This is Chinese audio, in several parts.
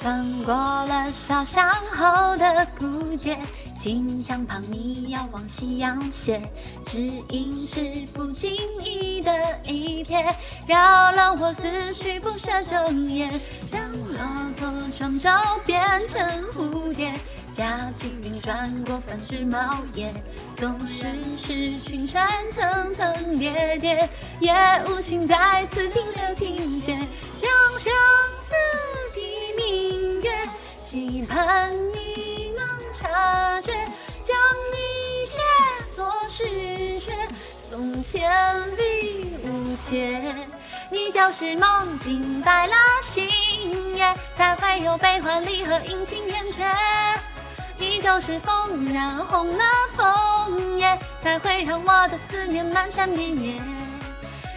穿过了小巷后的古街，金江旁你遥望夕阳斜，只因是不经意的一瞥，扰乱我思绪不舍昼夜。当骆驼双脚变成蝴蝶，夹紧云转过繁枝茂叶，总是是群山层层叠叠，也无心在此停留停歇，知觉，送千里无邪。你就是梦境白了星月，才会有悲欢离合阴晴圆缺。你就是风染红了枫叶，才会让我的思念漫山遍野。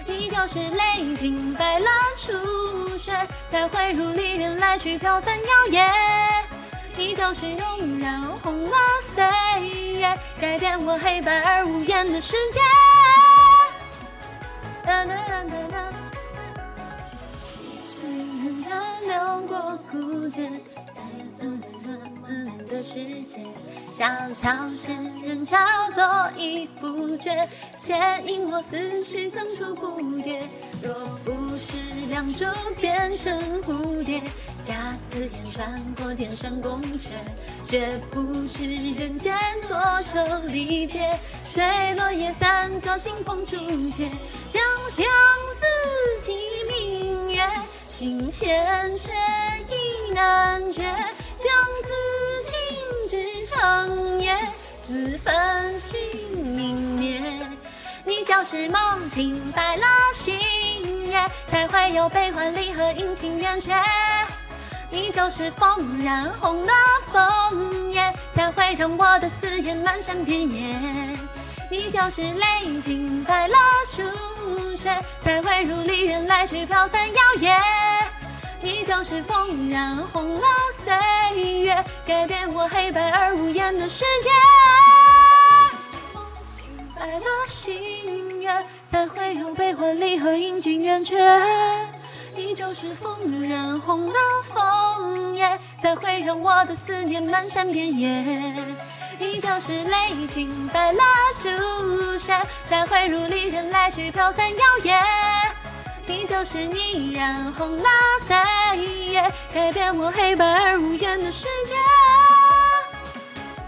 你就是泪浸白了初雪，才会如离人来去飘散摇曳。你就是容染红了岁改变我黑白而无言的世界。哒哒哒哒哒，时间流过古街。的世界，小桥是人桥，做一不绝，牵引我思绪层出不穷。若不是两株变成蝴蝶，夹刺眼穿过天山宫阙，绝不知人间多愁离别。吹落叶散，走清风竹节，将相思寄明月，心牵却意难决。将自情至长夜，自焚心明灭。你就是梦境白了心月，才会有悲欢离合阴晴圆缺。你就是风染红了枫才会让我的思念漫山遍野。你就是泪浸白了初雪，才会如离人来去飘散摇曳。你就是风染红了岁月，改变我黑白而无言的世界。白了心月，才会有悲欢离合阴晴圆缺。你就是风染红了枫叶，才会让我的思念漫山遍野。你就是泪浸白了初雪，才会如离人来去飘散摇曳。你就是你染红了岁月，改变我黑白而无言的世界。